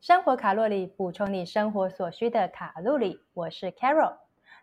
生活卡路里补充你生活所需的卡路里。我是 Carol。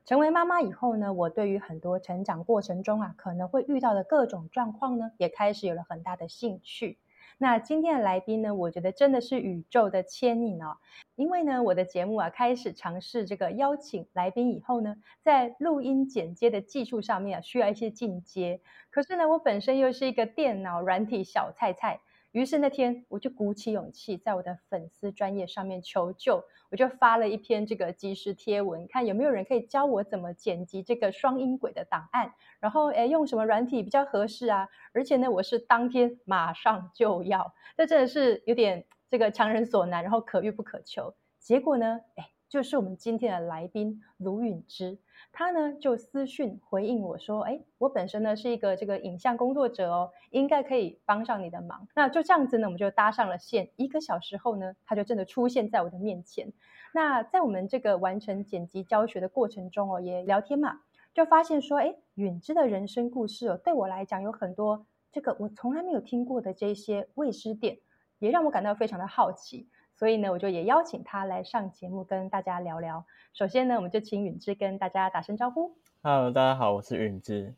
成为妈妈以后呢，我对于很多成长过程中啊可能会遇到的各种状况呢，也开始有了很大的兴趣。那今天的来宾呢，我觉得真的是宇宙的牵引哦。因为呢，我的节目啊开始尝试这个邀请来宾以后呢，在录音剪接的技术上面啊需要一些进阶。可是呢，我本身又是一个电脑软体小菜菜。于是那天我就鼓起勇气，在我的粉丝专业上面求救，我就发了一篇这个即时贴文，看有没有人可以教我怎么剪辑这个双音轨的档案，然后诶用什么软体比较合适啊？而且呢，我是当天马上就要，这真的是有点这个强人所难，然后可遇不可求。结果呢，哎，就是我们今天的来宾卢允之。他呢就私讯回应我说：“哎，我本身呢是一个这个影像工作者哦，应该可以帮上你的忙。”那就这样子呢，我们就搭上了线。一个小时后呢，他就真的出现在我的面前。那在我们这个完成剪辑教学的过程中哦，也聊天嘛，就发现说：“哎，允之的人生故事哦，对我来讲有很多这个我从来没有听过的这些未知点，也让我感到非常的好奇。”所以呢，我就也邀请他来上节目，跟大家聊聊。首先呢，我们就请允之跟大家打声招呼。Hello，大家好，我是允之。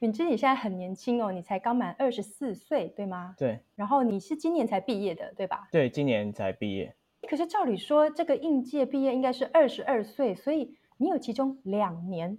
允之，你现在很年轻哦，你才刚满二十四岁，对吗？对。然后你是今年才毕业的，对吧？对，今年才毕业。可是照理说，这个应届毕业应该是二十二岁，所以你有其中两年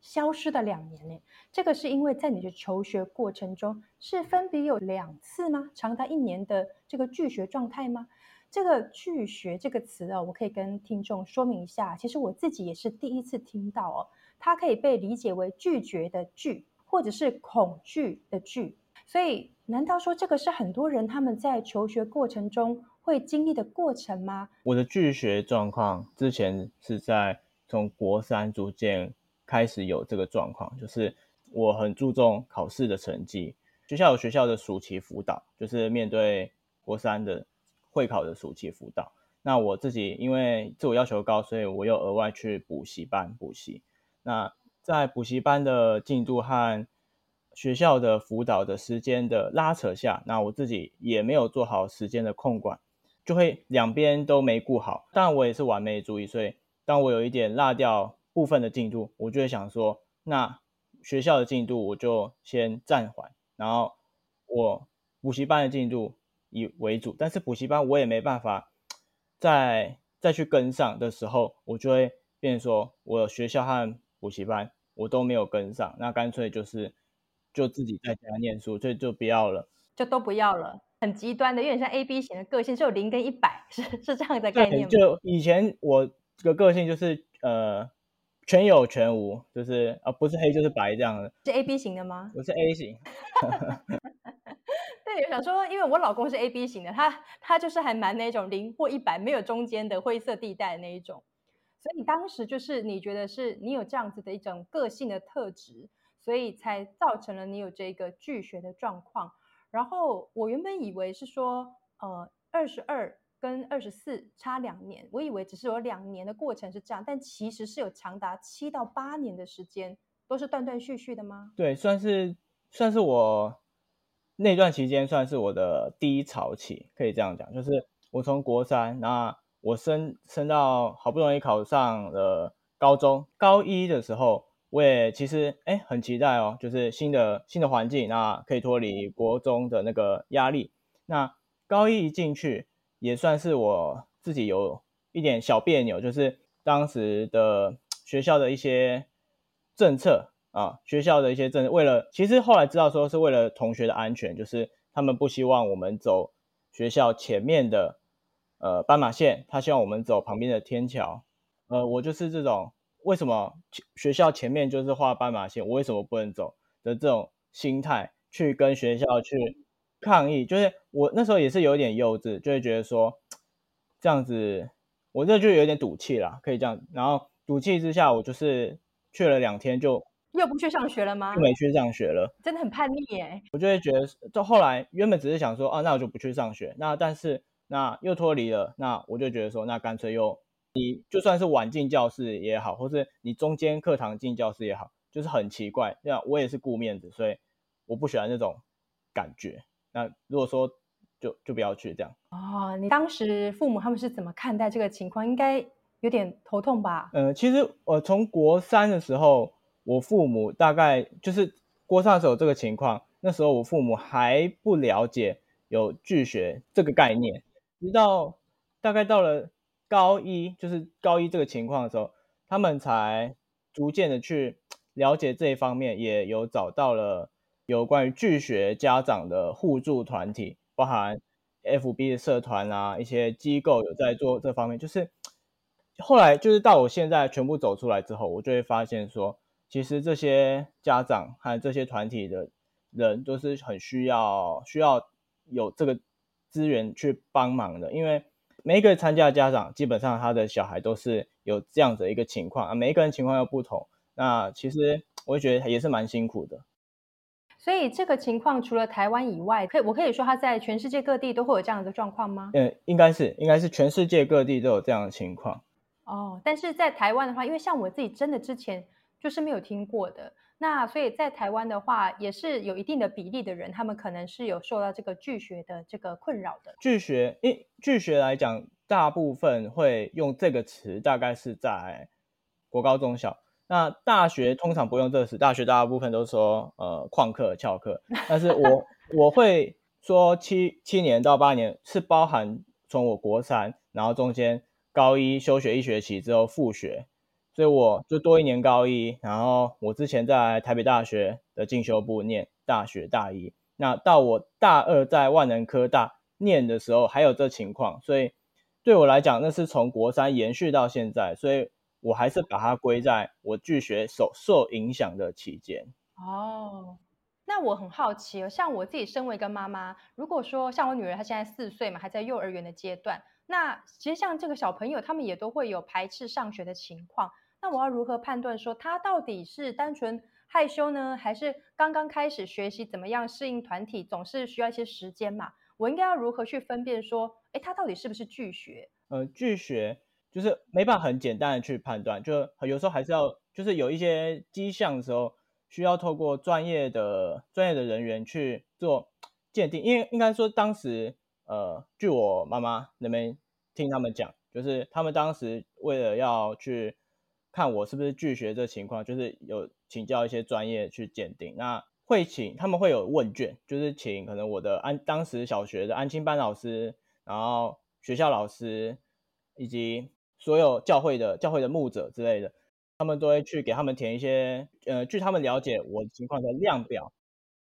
消失的两年呢？这个是因为在你的求学过程中是分别有两次吗？长达一年的这个拒学状态吗？这个拒学这个词哦，我可以跟听众说明一下。其实我自己也是第一次听到哦，它可以被理解为拒绝的拒，或者是恐惧的惧。所以，难道说这个是很多人他们在求学过程中会经历的过程吗？我的拒学状况之前是在从国三逐渐开始有这个状况，就是我很注重考试的成绩。学校有学校的暑期辅导，就是面对国三的。会考的暑期辅导，那我自己因为自我要求高，所以我又额外去补习班补习。那在补习班的进度和学校的辅导的时间的拉扯下，那我自己也没有做好时间的控管，就会两边都没顾好。当然我也是完美主义，所以当我有一点落掉部分的进度，我就会想说，那学校的进度我就先暂缓，然后我补习班的进度。以为主，但是补习班我也没办法再再去跟上的时候，我就会变说，我学校和补习班我都没有跟上，那干脆就是就自己在家念书，所以就不要了，就都不要了，很极端的，有点像 A B 型的个性，是有零跟一百，是是这样的概念吗？就以前我这个个性就是呃全有全无，就是啊不是黑就是白这样的，是 A B 型的吗？我是 A 型。对，想说，因为我老公是 A B 型的，他他就是还蛮那种零或一百，没有中间的灰色地带那一种。所以你当时就是你觉得是你有这样子的一种个性的特质，所以才造成了你有这个拒学的状况。然后我原本以为是说，呃，二十二跟二十四差两年，我以为只是有两年的过程是这样，但其实是有长达七到八年的时间都是断断续续的吗？对，算是算是我。那段期间算是我的低潮期，可以这样讲，就是我从国三，那我升升到好不容易考上了高中，高一的时候，我也其实哎很期待哦，就是新的新的环境，那可以脱离国中的那个压力。那高一一进去，也算是我自己有一点小别扭，就是当时的学校的一些政策。啊，学校的一些政为了，其实后来知道说是为了同学的安全，就是他们不希望我们走学校前面的呃斑马线，他希望我们走旁边的天桥。呃，我就是这种为什么学校前面就是画斑马线，我为什么不能走的这种心态去跟学校去抗议，就是我那时候也是有点幼稚，就会觉得说这样子，我这就有点赌气啦，可以这样。然后赌气之下，我就是去了两天就。又不去上学了吗？就没去上学了，真的很叛逆耶！我就会觉得，就后来原本只是想说，啊，那我就不去上学。那但是那又脱离了，那我就觉得说，那干脆又你就算是晚进教室也好，或是你中间课堂进教室也好，就是很奇怪。那我也是顾面子，所以我不喜欢那种感觉。那如果说就就不要去这样。哦，你当时父母他们是怎么看待这个情况？应该有点头痛吧？呃，其实我从国三的时候，我父母大概就是国三的时候这个情况，那时候我父母还不了解有拒学这个概念，直到大概到了高一，就是高一这个情况的时候，他们才逐渐的去了解这一方面，也有找到了有关于拒学家长的互助团体，包含 FB 的社团啊，一些机构有在做这方面，就是。后来就是到我现在全部走出来之后，我就会发现说，其实这些家长和这些团体的人都是很需要需要有这个资源去帮忙的，因为每一个参加的家长基本上他的小孩都是有这样的一个情况啊，每一个人情况又不同，那其实我会觉得也是蛮辛苦的。所以这个情况除了台湾以外，可以我可以说他在全世界各地都会有这样的状况吗？嗯，应该是应该是全世界各地都有这样的情况。哦，但是在台湾的话，因为像我自己真的之前就是没有听过的，那所以在台湾的话，也是有一定的比例的人，他们可能是有受到这个拒学的这个困扰的。拒学，因拒学来讲，大部分会用这个词，大概是在国高中小。那大学通常不用这个词，大学大部分都说呃旷课翘课，但是我 我会说七七年到八年是包含从我国三，然后中间。高一休学一学期之后复学，所以我就多一年高一。然后我之前在台北大学的进修部念大学大一，那到我大二在万能科大念的时候还有这情况，所以对我来讲那是从国三延续到现在，所以我还是把它归在我拒学受受影响的期间。哦，那我很好奇哦，像我自己身为一个妈妈，如果说像我女儿她现在四岁嘛，还在幼儿园的阶段。那其实像这个小朋友，他们也都会有排斥上学的情况。那我要如何判断说他到底是单纯害羞呢，还是刚刚开始学习怎么样适应团体，总是需要一些时间嘛？我应该要如何去分辨说，哎，他到底是不是拒学？呃，拒学就是没办法很简单的去判断，就有时候还是要就是有一些迹象的时候，需要透过专业的专业的人员去做鉴定，因为应该说当时。呃，据我妈妈那边听他们讲，就是他们当时为了要去看我是不是拒学这情况，就是有请教一些专业去鉴定。那会请他们会有问卷，就是请可能我的安当时小学的安亲班老师，然后学校老师以及所有教会的教会的牧者之类的，他们都会去给他们填一些呃，据他们了解我情况的量表，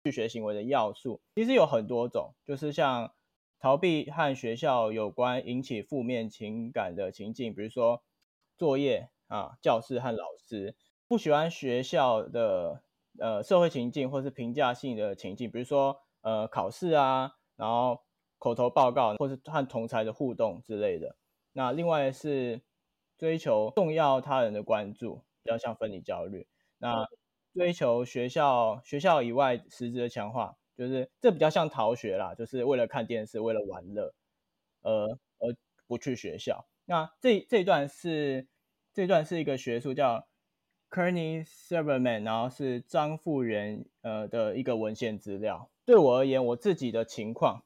拒学行为的要素，其实有很多种，就是像。逃避和学校有关引起负面情感的情境，比如说作业啊、教室和老师不喜欢学校的呃社会情境，或是评价性的情境，比如说呃考试啊，然后口头报告，或是和同才的互动之类的。那另外是追求重要他人的关注，比较像分离焦虑。那追求学校学校以外实质的强化。就是这比较像逃学啦，就是为了看电视，为了玩乐，呃，而不去学校。那这这一段是这段是一个学术叫 Kearney Silverman，然后是张富元呃的一个文献资料。对我而言，我自己的情况，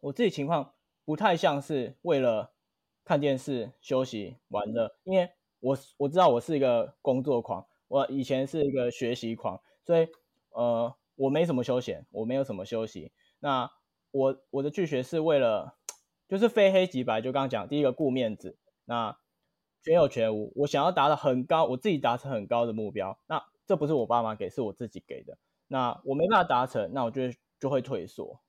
我自己情况不太像是为了看电视、休息、玩乐，因为我我知道我是一个工作狂，我以前是一个学习狂，所以呃。我没什么休闲，我没有什么休息。那我我的拒绝是为了，就是非黑即白。就刚刚讲，第一个顾面子，那全有全无。我想要达到很高，我自己达成很高的目标。那这不是我爸妈给，是我自己给的。那我没办法达成，那我就就会退缩，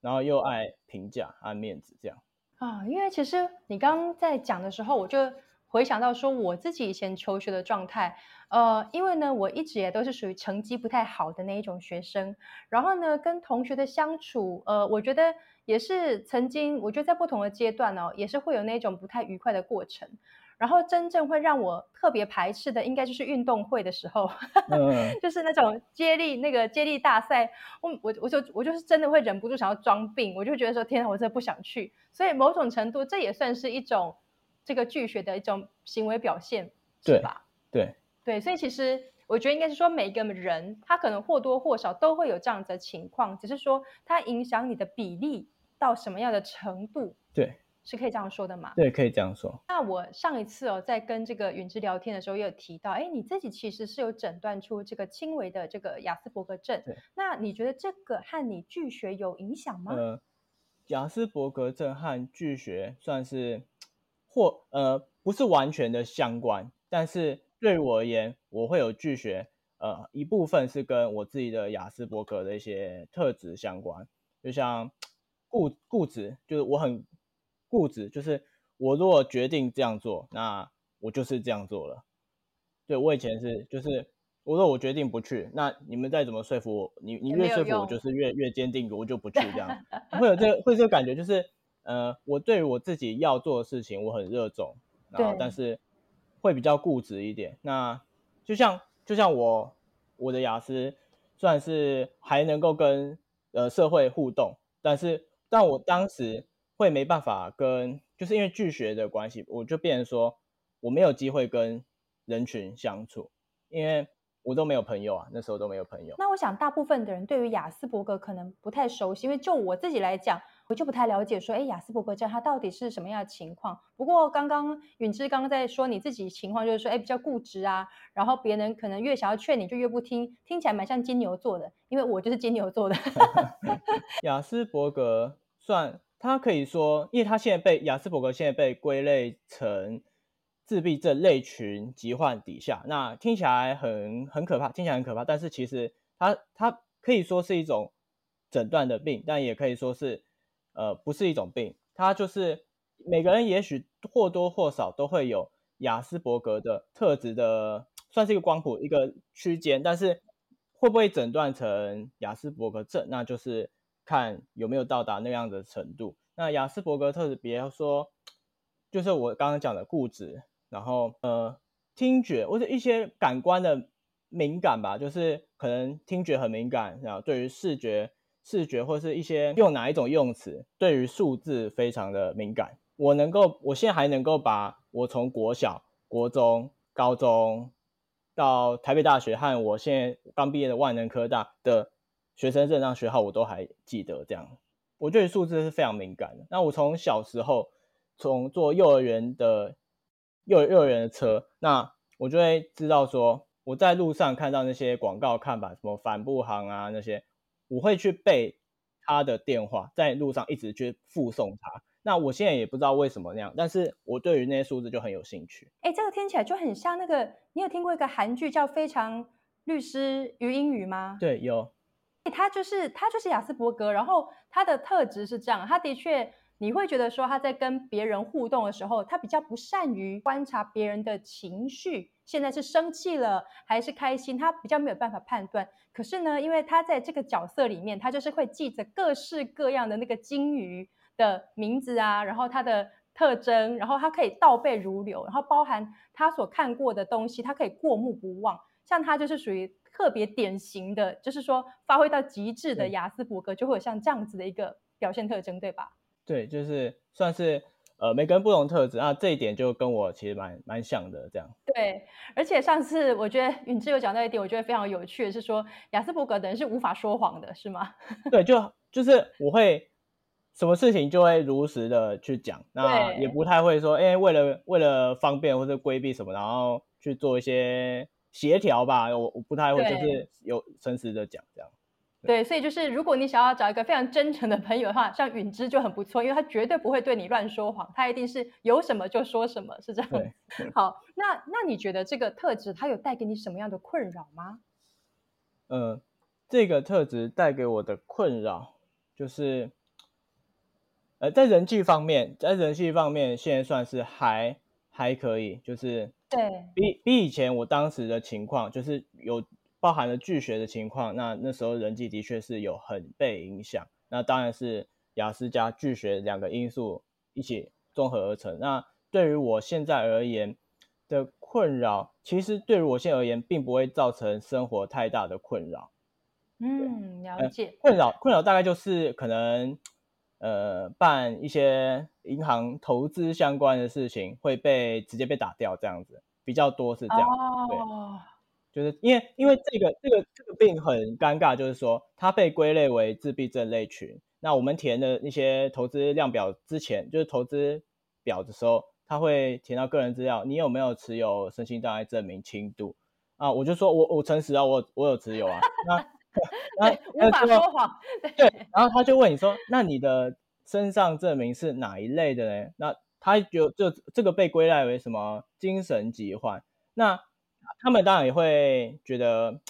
然后又爱评价、爱面子这样。啊，因为其实你刚刚在讲的时候，我就。回想到说我自己以前求学的状态，呃，因为呢，我一直也都是属于成绩不太好的那一种学生，然后呢，跟同学的相处，呃，我觉得也是曾经，我觉得在不同的阶段呢，也是会有那种不太愉快的过程。然后真正会让我特别排斥的，应该就是运动会的时候，就是那种接力那个接力大赛，我我我就我就是真的会忍不住想要装病，我就觉得说，天啊，我真的不想去。所以某种程度，这也算是一种。这个拒绝的一种行为表现，是吧？对对，所以其实我觉得应该是说，每一个人他可能或多或少都会有这样子的情况，只是说它影响你的比例到什么样的程度？对，是可以这样说的吗？对，可以这样说。那我上一次哦，在跟这个允之聊天的时候，也有提到，哎，你自己其实是有诊断出这个轻微的这个雅斯伯格症。对。那你觉得这个和你拒学有影响吗？呃，雅斯伯格症和拒学算是或呃不是完全的相关，但是对于我而言，我会有拒学。呃，一部分是跟我自己的雅斯伯格的一些特质相关，就像固固执，就是我很固执，就是我如果决定这样做，那我就是这样做了。对我以前是，就是我说我决定不去，那你们再怎么说服我，你你越说服我，就是越 越坚定，我就不去这样。会有这会这个感觉，就是呃，我对于我自己要做的事情，我很热衷，然后但是会比较固执一点。那就像。就像我，我的雅思算是还能够跟呃社会互动，但是但我当时会没办法跟，就是因为拒学的关系，我就变成说我没有机会跟人群相处，因为我都没有朋友啊，那时候都没有朋友。那我想大部分的人对于雅斯伯格可能不太熟悉，因为就我自己来讲。我就不太了解，说，哎，雅斯伯格症它到底是什么样的情况？不过刚刚允之刚刚在说你自己情况，就是说，哎，比较固执啊，然后别人可能越想要劝你就越不听，听起来蛮像金牛座的，因为我就是金牛座的。雅斯伯格算，它可以说，因为它现在被雅斯伯格现在被归类成自闭症类群疾患底下，那听起来很很可怕，听起来很可怕，但是其实它它可以说是一种诊断的病，但也可以说是。呃，不是一种病，它就是每个人也许或多或少都会有雅斯伯格的特质的，算是一个光谱一个区间，但是会不会诊断成雅斯伯格症，那就是看有没有到达那样的程度。那雅斯伯格特质，比如说，就是我刚刚讲的固执，然后呃，听觉或者一些感官的敏感吧，就是可能听觉很敏感，然后对于视觉。视觉或是一些用哪一种用词，对于数字非常的敏感。我能够，我现在还能够把我从国小、国中、高中到台北大学和我现在刚毕业的万能科大的学生证上学号，我都还记得。这样，我对数字是非常敏感的。那我从小时候，从坐幼儿园的幼幼儿园的车，那我就会知道说，我在路上看到那些广告看板，什么帆布行啊那些。我会去背他的电话，在路上一直去附送他。那我现在也不知道为什么那样，但是我对于那些数字就很有兴趣。哎，这个听起来就很像那个，你有听过一个韩剧叫《非常律师于英语》吗？对，有。他就是他就是雅斯伯格，然后他的特质是这样，他的确。你会觉得说他在跟别人互动的时候，他比较不善于观察别人的情绪，现在是生气了还是开心，他比较没有办法判断。可是呢，因为他在这个角色里面，他就是会记着各式各样的那个金鱼的名字啊，然后它的特征，然后他可以倒背如流，然后包含他所看过的东西，他可以过目不忘。像他就是属于特别典型的，就是说发挥到极致的雅斯伯格，就会有像这样子的一个表现特征，对吧？对，就是算是呃每个人不同特质啊，这一点就跟我其实蛮蛮像的这样。对，而且上次我觉得允志有讲到一点，我觉得非常有趣的是说，雅斯伯格等人是无法说谎的，是吗？对，就就是我会什么事情就会如实的去讲，那也不太会说，哎，为了为了方便或者规避什么，然后去做一些协调吧，我我不太会，就是有诚实的讲这样。对，所以就是如果你想要找一个非常真诚的朋友的话，像允之就很不错，因为他绝对不会对你乱说谎，他一定是有什么就说什么，是这样。好，那那你觉得这个特质它有带给你什么样的困扰吗？嗯，这个特质带给我的困扰就是，呃，在人际方面，在人际方面现在算是还还可以，就是对比比以前我当时的情况就是有。包含了拒学的情况，那那时候人际的确是有很被影响。那当然是雅思加拒学两个因素一起综合而成。那对于我现在而言的困扰，其实对于我现在而言，并不会造成生活太大的困扰。嗯，了解。困扰困扰大概就是可能呃办一些银行投资相关的事情会被直接被打掉这样子，比较多是这样。哦。就是因为因为这个这个这个病很尴尬，就是说它被归类为自闭症类群，那我们填的那些投资量表之前，就是投资表的时候，他会填到个人资料，你有没有持有身心障碍证明轻度啊？我就说我我诚实啊，我我有持有啊。那那无法说谎。对，然后他就问你说，那你的身上证明是哪一类的呢？那他就就这个被归类为什么精神疾患？那他们当然也会觉得。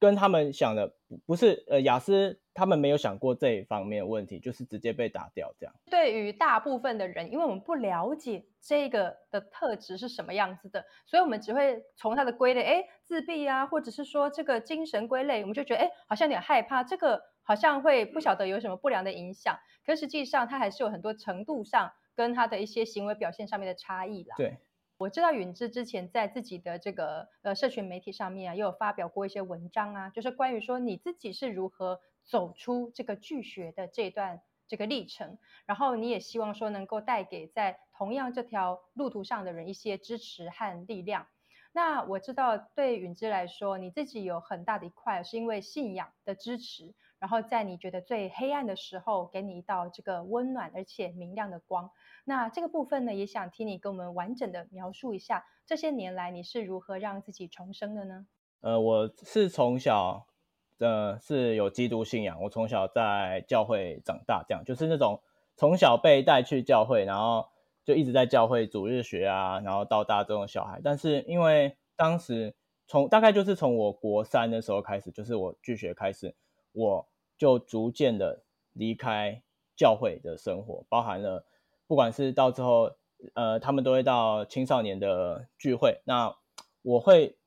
跟他们想的不是，呃，雅思他们没有想过这一方面问题，就是直接被打掉这样。对于大部分的人，因为我们不了解这个的特质是什么样子的，所以我们只会从他的归类，哎，自闭啊，或者是说这个精神归类，我们就觉得，哎，好像有点害怕，这个好像会不晓得有什么不良的影响。可实际上，它还是有很多程度上跟他的一些行为表现上面的差异啦。对。我知道允之之前在自己的这个呃社群媒体上面啊，也有发表过一些文章啊，就是关于说你自己是如何走出这个拒学的这段这个历程，然后你也希望说能够带给在同样这条路途上的人一些支持和力量。那我知道对允之来说，你自己有很大的一块是因为信仰的支持。然后在你觉得最黑暗的时候，给你一道这个温暖而且明亮的光。那这个部分呢，也想听你跟我们完整的描述一下，这些年来你是如何让自己重生的呢？呃，我是从小呃是有基督信仰，我从小在教会长大，这样就是那种从小被带去教会，然后就一直在教会主日学啊，然后到大这种小孩。但是因为当时从大概就是从我国三的时候开始，就是我拒学开始，我。就逐渐的离开教会的生活，包含了不管是到之后，呃，他们都会到青少年的聚会，那我会，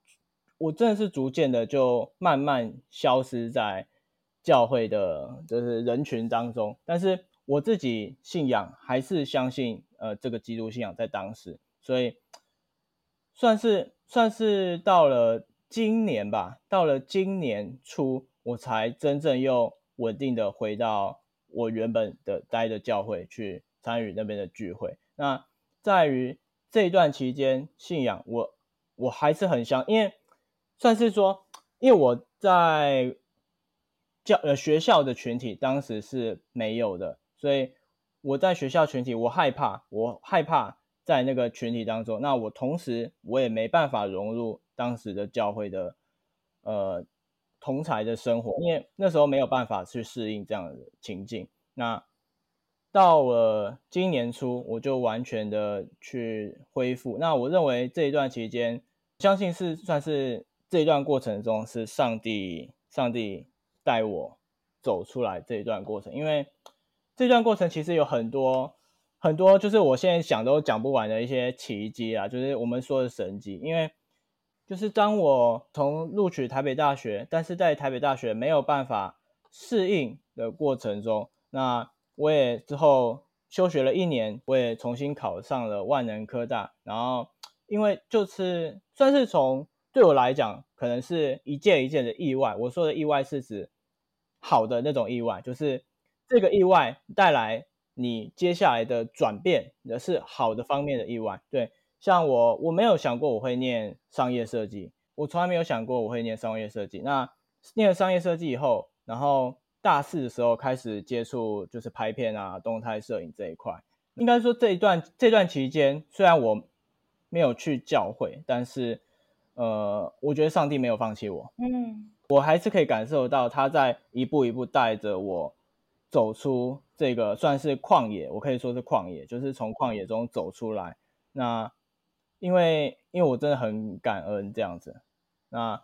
我真的是逐渐的就慢慢消失在教会的，就是人群当中。但是我自己信仰还是相信，呃，这个基督信仰在当时，所以算是算是到了今年吧，到了今年初，我才真正又。稳定的回到我原本的待的教会去参与那边的聚会。那在于这一段期间，信仰我我还是很相，因为算是说，因为我在教呃学校的群体当时是没有的，所以我在学校群体我害怕，我害怕在那个群体当中。那我同时我也没办法融入当时的教会的呃。同才的生活，因为那时候没有办法去适应这样的情境。那到了今年初，我就完全的去恢复。那我认为这一段期间，相信是算是这一段过程中是上帝，上帝带我走出来这一段过程。因为这段过程其实有很多很多，就是我现在想都讲不完的一些奇迹啊，就是我们说的神迹，因为。就是当我从录取台北大学，但是在台北大学没有办法适应的过程中，那我也之后休学了一年，我也重新考上了万能科大。然后，因为就是算是从对我来讲，可能是一件一件的意外。我说的意外是指好的那种意外，就是这个意外带来你接下来的转变，也是好的方面的意外。对。像我，我没有想过我会念商业设计，我从来没有想过我会念商业设计。那念了商业设计以后，然后大四的时候开始接触就是拍片啊、动态摄影这一块。应该说这一段这段期间，虽然我没有去教会，但是呃，我觉得上帝没有放弃我。嗯，我还是可以感受到他在一步一步带着我走出这个算是旷野，我可以说是旷野，就是从旷野中走出来。那因为，因为我真的很感恩这样子，那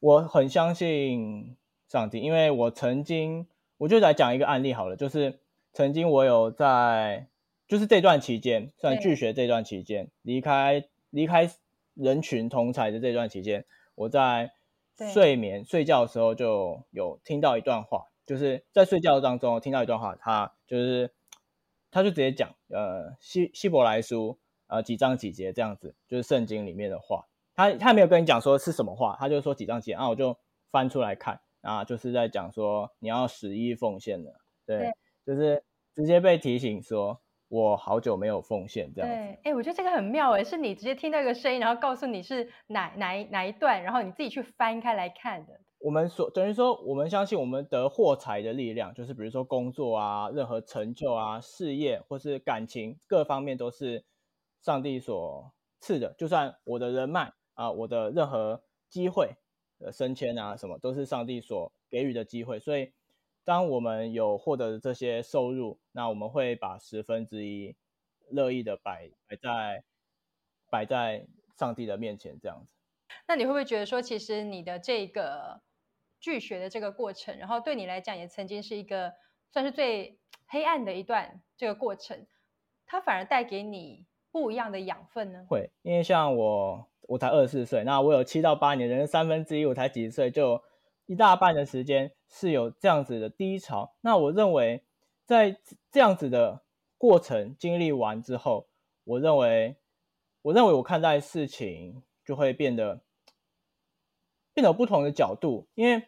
我很相信上帝，因为我曾经，我就来讲一个案例好了，就是曾经我有在，就是这段期间，算拒学这段期间，离开离开人群同才的这段期间，我在睡眠睡觉的时候就有听到一段话，就是在睡觉当中听到一段话，他就是他就直接讲，呃，希希伯来书。呃，几章几节这样子，就是圣经里面的话，他他没有跟你讲说是什么话，他就说几章几节啊，我就翻出来看啊，就是在讲说你要十一奉献的，对，就是直接被提醒说，我好久没有奉献这样子。哎，我觉得这个很妙哎，是你直接听到一个声音，然后告诉你是哪哪一哪一段，然后你自己去翻开来看的。我们所等于说，我们相信我们得获财的力量，就是比如说工作啊、任何成就啊、事业或是感情各方面都是上帝所赐的。就算我的人脉啊，我的任何机会、呃升迁啊什么，都是上帝所给予的机会。所以，当我们有获得这些收入，那我们会把十分之一乐意的摆摆在摆在上帝的面前，这样子。那你会不会觉得说，其实你的这个？拒绝的这个过程，然后对你来讲也曾经是一个算是最黑暗的一段这个过程，它反而带给你不一样的养分呢？会，因为像我，我才二十四岁，那我有七到八年，人生三分之一，我才几岁，就一大半的时间是有这样子的低潮。那我认为，在这样子的过程经历完之后，我认为，我认为我看待事情就会变得变得有不同的角度，因为。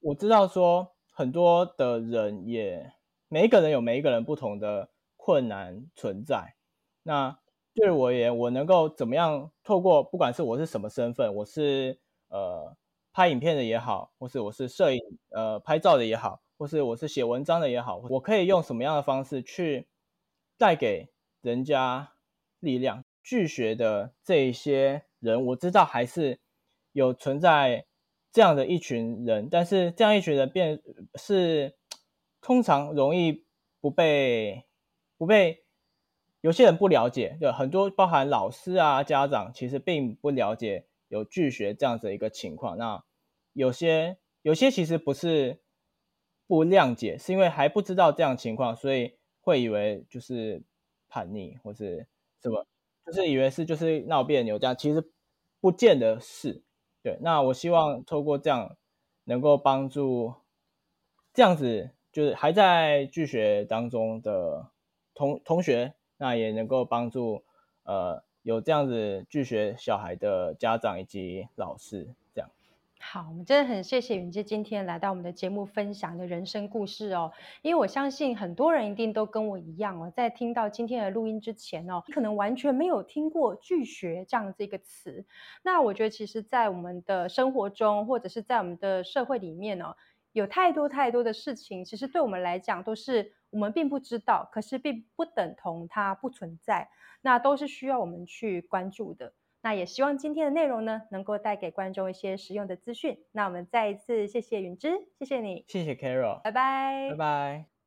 我知道说很多的人也每一个人有每一个人不同的困难存在。那对我而言，我能够怎么样透过不管是我是什么身份，我是呃拍影片的也好，或是我是摄影呃拍照的也好，或是我是写文章的也好，我可以用什么样的方式去带给人家力量？拒绝的这一些人，我知道还是有存在。这样的一群人，但是这样一群人变是 通常容易不被不被有些人不了解，就很多包含老师啊、家长，其实并不了解有拒学这样子一个情况。那有些有些其实不是不谅解，是因为还不知道这样情况，所以会以为就是叛逆或是什么，就是以为是就是闹别扭这样，其实不见得是。对，那我希望透过这样，能够帮助这样子就是还在拒学当中的同同学，那也能够帮助呃有这样子拒学小孩的家长以及老师。这样好，我们真的很谢谢云芝今天来到我们的节目分享的人生故事哦。因为我相信很多人一定都跟我一样哦，在听到今天的录音之前哦，可能完全没有听过拒学这样子一个词。那我觉得，其实，在我们的生活中，或者是在我们的社会里面哦，有太多太多的事情，其实对我们来讲，都是我们并不知道，可是并不等同它不存在，那都是需要我们去关注的。那也希望今天的内容呢，能够带给观众一些实用的资讯。那我们再一次谢谢云芝，谢谢你，谢谢 Carol，拜拜，拜拜。